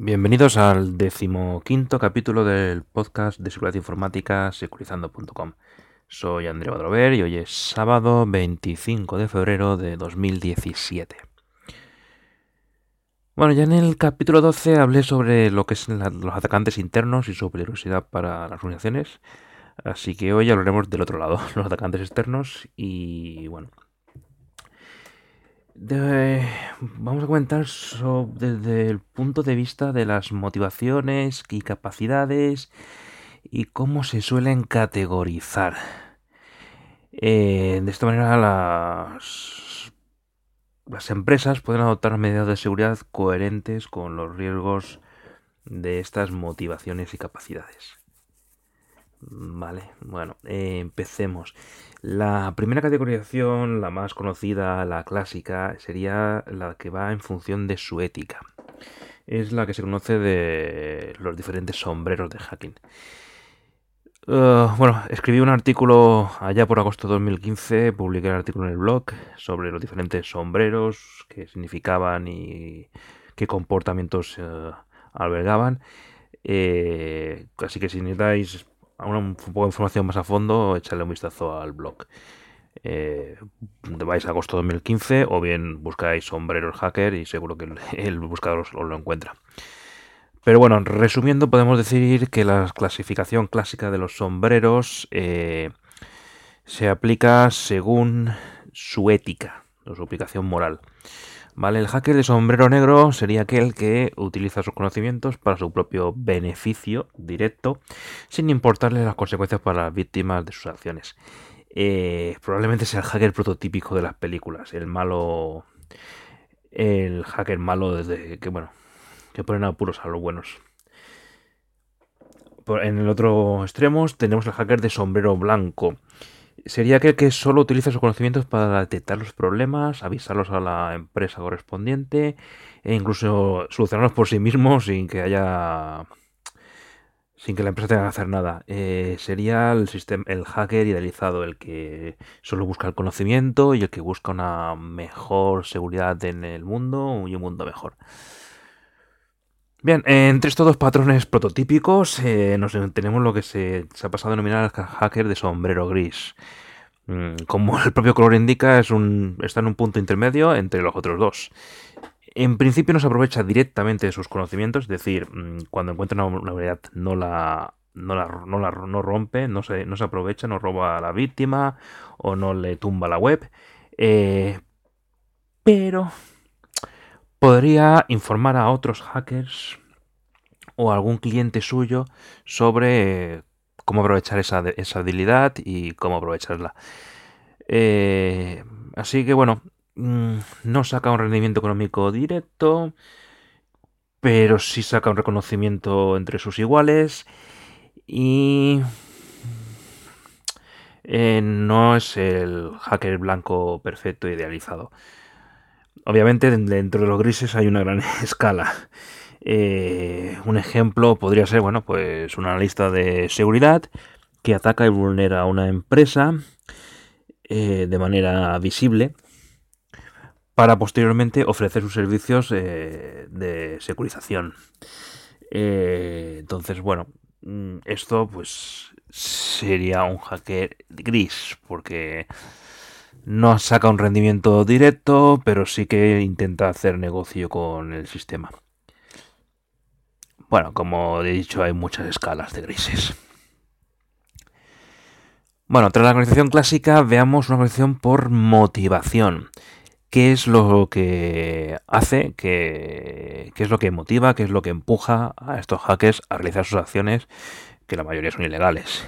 Bienvenidos al decimoquinto capítulo del podcast de seguridad informática securizando.com. Soy Andrea Badrover y hoy es sábado 25 de febrero de 2017. Bueno, ya en el capítulo 12 hablé sobre lo que son los atacantes internos y su peligrosidad para las organizaciones. Así que hoy hablaremos del otro lado, los atacantes externos y bueno, vamos a comentar desde el punto de vista de las motivaciones y capacidades y cómo se suelen categorizar. Eh, de esta manera las, las empresas pueden adoptar medidas de seguridad coherentes con los riesgos de estas motivaciones y capacidades. Vale, bueno, eh, empecemos. La primera categorización, la más conocida, la clásica, sería la que va en función de su ética. Es la que se conoce de los diferentes sombreros de hacking. Uh, bueno, escribí un artículo allá por agosto de 2015, publiqué el artículo en el blog sobre los diferentes sombreros, qué significaban y qué comportamientos uh, albergaban. Eh, así que si necesitáis un poco de información más a fondo, echarle un vistazo al blog. Eh, vais a agosto 2015 o bien buscáis sombreros hacker y seguro que el, buscador os, lo encuentra. Pero bueno, resumiendo, podemos decir que la clasificación clásica de los sombreros eh, se aplica según su ética o su aplicación moral. ¿Vale? El hacker de sombrero negro sería aquel que utiliza sus conocimientos para su propio beneficio directo, sin importarle las consecuencias para las víctimas de sus acciones. Eh, probablemente sea el hacker prototípico de las películas, el malo. El hacker malo desde que, bueno, que ponen apuros a los buenos. En el otro extremo tenemos el hacker de sombrero blanco sería aquel que solo utiliza sus conocimientos para detectar los problemas, avisarlos a la empresa correspondiente e incluso solucionarlos por sí mismo sin que haya sin que la empresa tenga que hacer nada. Eh, sería el sistema, el hacker idealizado, el que solo busca el conocimiento y el que busca una mejor seguridad en el mundo y un mundo mejor. Bien, entre estos dos patrones prototípicos eh, nos tenemos lo que se, ha pasado a denominar el hacker de sombrero gris. Mm, como el propio color indica, está en un punto intermedio entre los otros dos. En principio no se aprovecha directamente de sus conocimientos, es decir, mm, cuando encuentra una habilidad no la, no la, no rompe, no se, no se aprovecha, no roba a la víctima o no le tumba la web. Eh, pero podría informar a otros hackers o algún cliente suyo sobre cómo aprovechar esa, esa habilidad y cómo aprovecharla. Eh, así que bueno, mm, no saca un rendimiento económico directo, pero sí saca un reconocimiento entre sus iguales y eh, no es el hacker blanco perfecto idealizado. Obviamente dentro de los grises hay una gran escala. Eh, un ejemplo podría ser, bueno, pues un analista de seguridad que ataca y vulnera a una empresa eh, de manera visible para posteriormente ofrecer sus servicios eh, de securización. entonces, bueno, mm, esto pues sería un hacker gris porque no saca un rendimiento directo, pero sí que intenta hacer negocio con el sistema. Bueno, como he dicho, hay muchas escalas de grises. Bueno, tras la organización clásica, veamos una organización por motivación. ¿Qué es lo que hace? ¿Qué, ¿Qué es lo que motiva? ¿Qué es lo que empuja a estos hackers a realizar sus acciones, que la mayoría son ilegales?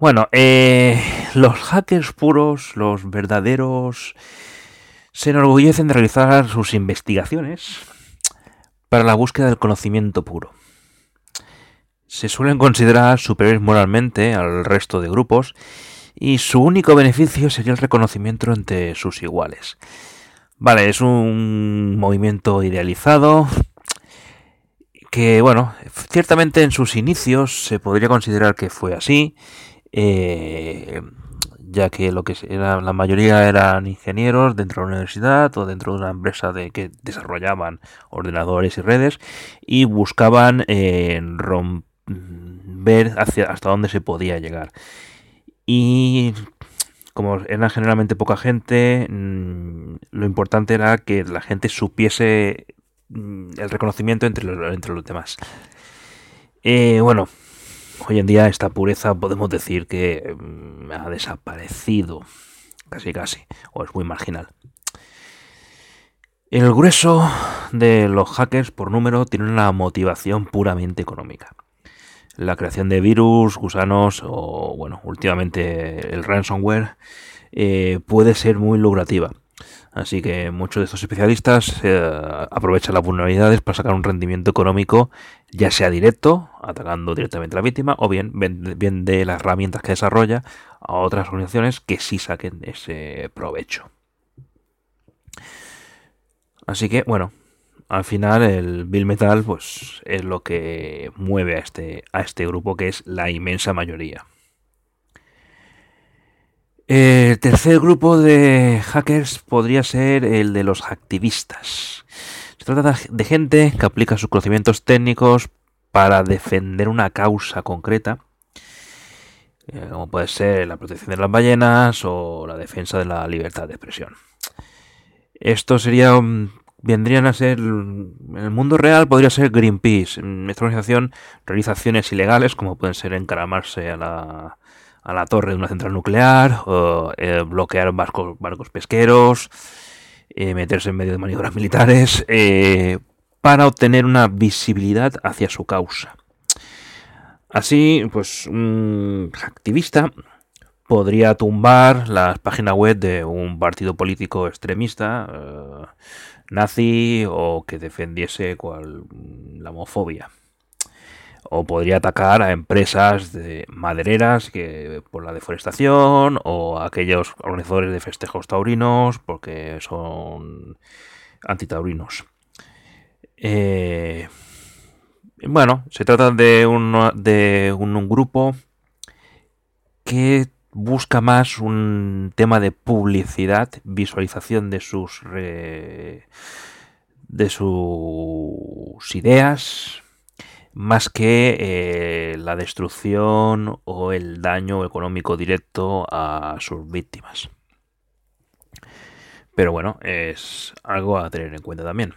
Bueno, eh, los hackers puros, los verdaderos, se enorgullecen de realizar sus investigaciones para la búsqueda del conocimiento puro. Se suelen considerar superiores moralmente al resto de grupos y su único beneficio sería el reconocimiento entre sus iguales. Vale, es un movimiento idealizado que, bueno, ciertamente en sus inicios se podría considerar que fue así, eh, ya que lo que era, la mayoría eran ingenieros dentro de la universidad o dentro de una empresa de que desarrollaban ordenadores y redes y buscaban eh, ver hasta dónde se podía llegar. Y como era generalmente poca gente, mm, lo importante era que la gente supiese mm, el reconocimiento entre los, entre los demás. Eh, bueno, hoy en día esta pureza podemos decir que mm, ha desaparecido, casi casi, o es muy marginal. El grueso de los hackers por número tiene una motivación puramente económica. La creación de virus, gusanos o, bueno, últimamente el ransomware eh, puede ser muy lucrativa. Así que muchos de estos especialistas eh, aprovechan las vulnerabilidades para sacar un rendimiento económico, ya sea directo, atacando directamente a la víctima, o bien, bien de las herramientas que desarrolla a otras organizaciones que sí saquen ese provecho. Así que, bueno, al final el Bill Metal pues, es lo que mueve a este, a este grupo, que es la inmensa mayoría. El tercer grupo de hackers podría ser el de los activistas. Se trata de gente que aplica sus conocimientos técnicos para defender una causa concreta, eh, como puede ser la protección de las ballenas o la defensa de la libertad de expresión. Esto sería vendrían a ser, en el mundo real podría ser Greenpeace. Esta organización realiza acciones ilegales como pueden ser encaramarse a la, a la torre de una central nuclear, o, eh, bloquear barcos, barcos pesqueros, eh, meterse en medio de maniobras militares, eh, para obtener una visibilidad hacia su causa. Así, pues un activista podría tumbar las páginas web de un partido político extremista, nazi o que defendiese cual, la homofobia o podría atacar a empresas de madereras que por la deforestación o a aquellos organizadores de festejos taurinos porque son antitaurinos. Eh, bueno, se trata de un, de un, grupo que busca más un tema de publicidad, visualización de sus de sus ideas, más que eh, la destrucción o el daño económico directo a sus víctimas. Pero bueno, es algo a tener en cuenta también.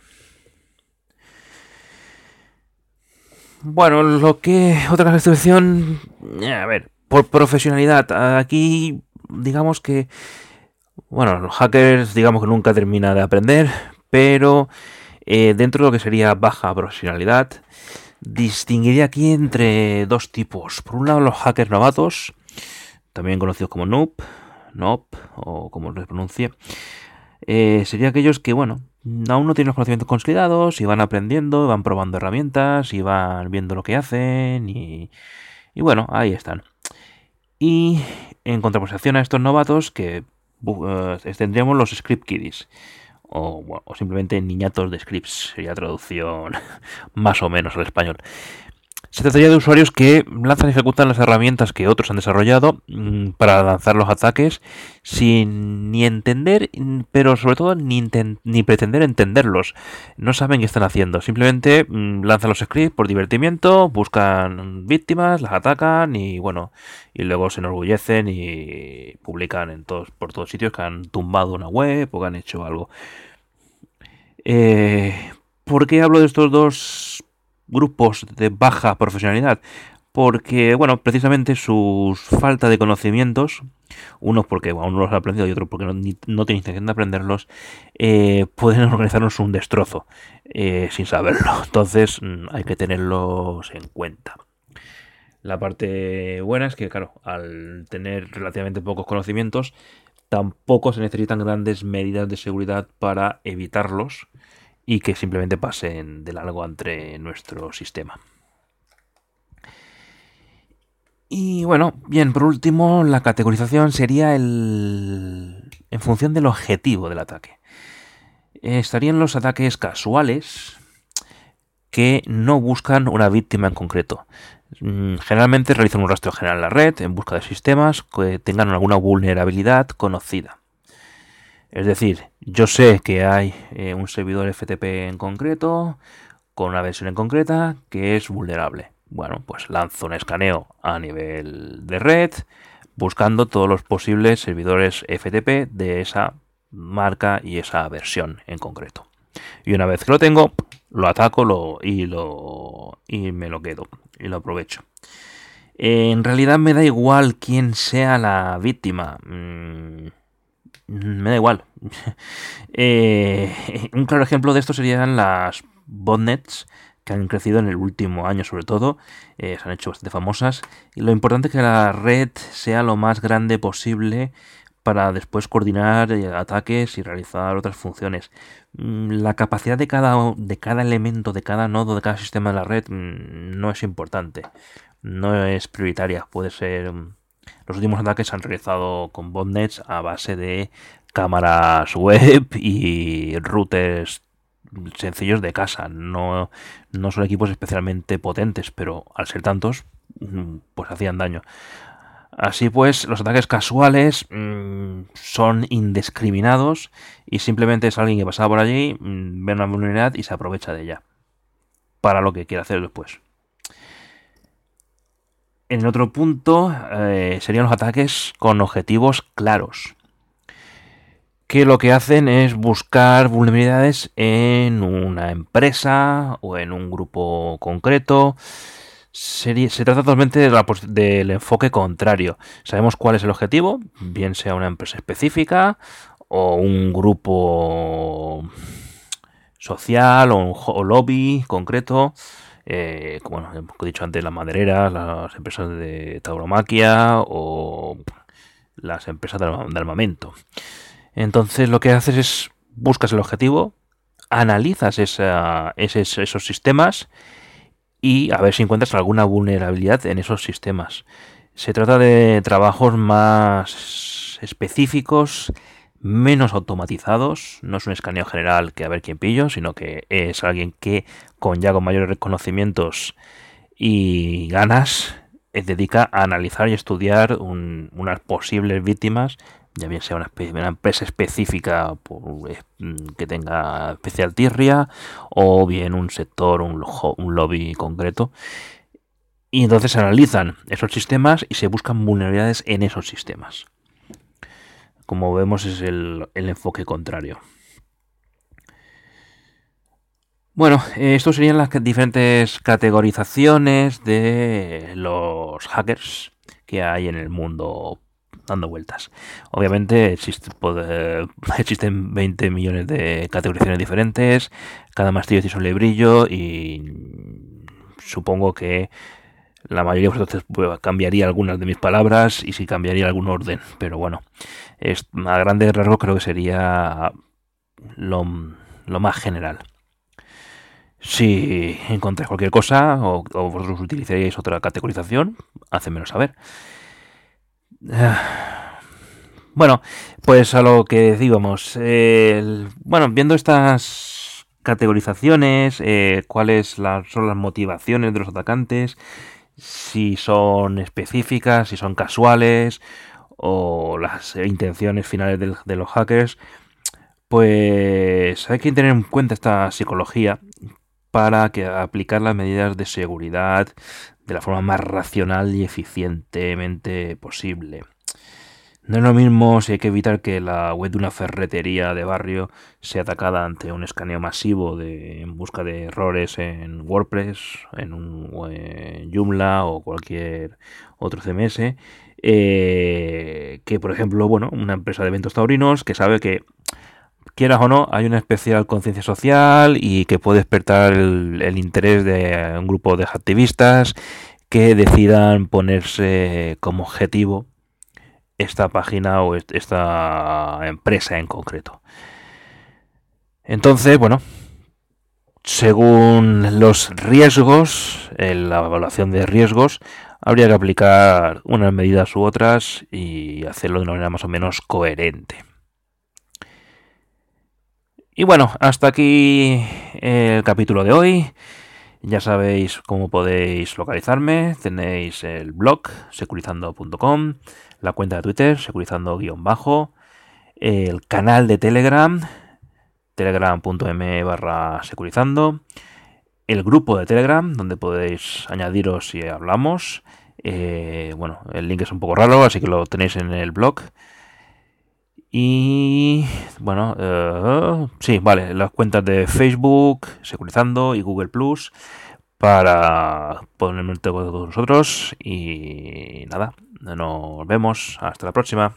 Bueno, lo que otra destrucción, a ver, por profesionalidad, aquí digamos que, bueno, los hackers digamos que nunca termina de aprender, pero eh, dentro de lo que sería baja profesionalidad, distinguiría aquí entre dos tipos. Por un lado, los hackers novatos, también conocidos como noob, noob, o como se pronuncie. Eh, sería aquellos que, bueno, aún no tienen los conocimientos consolidados y van aprendiendo, van probando herramientas y van viendo lo que hacen y, bueno, ahí están. Y en contraposición a estos novatos que uh, los script kiddies o, simplemente niñatos de scripts, sería traducción más o menos al español. Se trataría de usuarios que lanzan y ejecutan las herramientas que otros han desarrollado mm, para lanzar los ataques sin ni entender, pero sobre todo ni, ni pretender entenderlos. No saben qué están haciendo, simplemente mm, lanzan los scripts por divertimiento, buscan víctimas, las atacan y bueno, y luego se enorgullecen y publican en todos, por todos sitios que han tumbado una web o que han hecho algo. Eh, ¿Por qué hablo de estos dos grupos de baja profesionalidad? Porque, bueno, precisamente su falta de conocimientos, unos porque uno los ha aprendido y otros porque no, tiene intención de aprenderlos, eh, pueden organizarnos un destrozo eh, sin saberlo. Entonces mm, hay que tenerlos en cuenta. La parte buena es que, claro, al tener relativamente pocos conocimientos, tampoco se necesitan grandes medidas de seguridad para evitarlos y que simplemente pasen de largo entre nuestro sistema. Y bueno, bien, por último, la categorización sería el... en función del objetivo del ataque. Estarían los ataques casuales, que no buscan una víctima en concreto. Mm, generalmente realizan un rastreo general en la red en busca de sistemas que tengan alguna vulnerabilidad conocida. Es decir, yo sé que hay eh, un servidor FTP en concreto, con una versión en concreta, que es vulnerable. Bueno, pues lanzo un escaneo a nivel de red, buscando todos los posibles servidores FTP de esa marca y esa versión en concreto. Y una vez que lo tengo, lo ataco y, me lo quedo y lo aprovecho. En realidad me da igual quién sea la víctima. Mm, me da igual. Eh, un claro ejemplo de esto serían las botnets que han crecido en el último año sobre todo, eh, se han hecho bastante famosas. Y lo importante es que la red sea lo más grande posible para después coordinar eh, ataques y realizar otras funciones. Mm, la capacidad de cada, de cada elemento, de cada nodo, de cada sistema de la red mm, no es importante, no es prioritaria. Puede ser. Mm, los últimos ataques se han realizado con botnets a base de cámaras web y routers sencillos de casa. No, no son equipos especialmente potentes, pero al ser tantos, pues hacían daño. Así pues, los ataques casuales mmm, son indiscriminados y simplemente es alguien que pasaba por allí, mmm, ve una vulnerabilidad y se aprovecha de ella para lo que quiere hacer después. En el otro punto eh, serían los ataques con objetivos claros, que lo que hacen es buscar vulnerabilidades en una empresa o en un grupo concreto se trata totalmente del enfoque contrario. Sabemos cuál es el objetivo, bien sea una empresa específica o un grupo social o un lobby concreto. Eh, como he dicho antes, las madereras, las empresas de tauromaquia o las empresas de armamento. Entonces lo que haces es buscas el objetivo, analizas esos sistemas y a ver si encuentras alguna vulnerabilidad en esos sistemas. Se trata de trabajos más específicos, menos automatizados. No es un escaneo general que a ver quién pillo, sino que es alguien que con ya con mayores reconocimientos y ganas eh, dedica a analizar y estudiar unas posibles víctimas ya bien sea una, empresa específica eh, mm, que tenga especial tirria o bien un sector, un, un lobby concreto. Y entonces se analizan esos sistemas y se buscan vulnerabilidades en esos sistemas. Como vemos es el, enfoque contrario. Bueno, estos serían las diferentes categorizaciones de los hackers que hay en el mundo dando vueltas. Obviamente existen 20 millones de categorizaciones diferentes, cada mastillo tiene su lebrillo y supongo que la mayoría de vosotros pues, cambiaría algunas de mis palabras y si cambiaría algún orden, pero bueno, es, a grandes rasgos creo que sería lo, más general. Si encontráis cualquier cosa o, o vosotros utilizaríais otra categorización, hacedmelo saber. Bueno, pues a lo que decíamos. bueno, viendo estas categorizaciones, eh, cuáles son las motivaciones de los atacantes, si son específicas, si son casuales o las intenciones finales de, los hackers, pues hay que tener en cuenta esta psicología para que aplicar las medidas de seguridad de la forma más racional y eficientemente posible. No es lo mismo si hay que evitar que la web de una ferretería de barrio sea atacada ante un escaneo masivo de, en busca de errores en WordPress, en un Joomla o cualquier otro CMS, eh, que por ejemplo, bueno, una empresa de eventos taurinos que sabe que quieras o no, hay una especial conciencia social y que puede despertar el, interés de un grupo de activistas que decidan ponerse como objetivo esta página o esta empresa en concreto. Entonces, bueno, según los riesgos, en la evaluación de riesgos, habría que aplicar unas medidas u otras y hacerlo de una manera más o menos coherente. Y bueno, hasta aquí el capítulo de hoy. Ya sabéis cómo podéis localizarme. Tenéis el blog securizando.com, la cuenta de Twitter securizando-bajo, el canal de Telegram telegram.me barra securizando, el grupo de Telegram donde podéis añadiros si hablamos. Eh, bueno, el link es un poco raro, así que lo tenéis en el blog. Y bueno, uh, sí, vale, las cuentas de Facebook, Securizando y Google Plus para ponerme en con nosotros. Y nada, nos vemos. Hasta la próxima.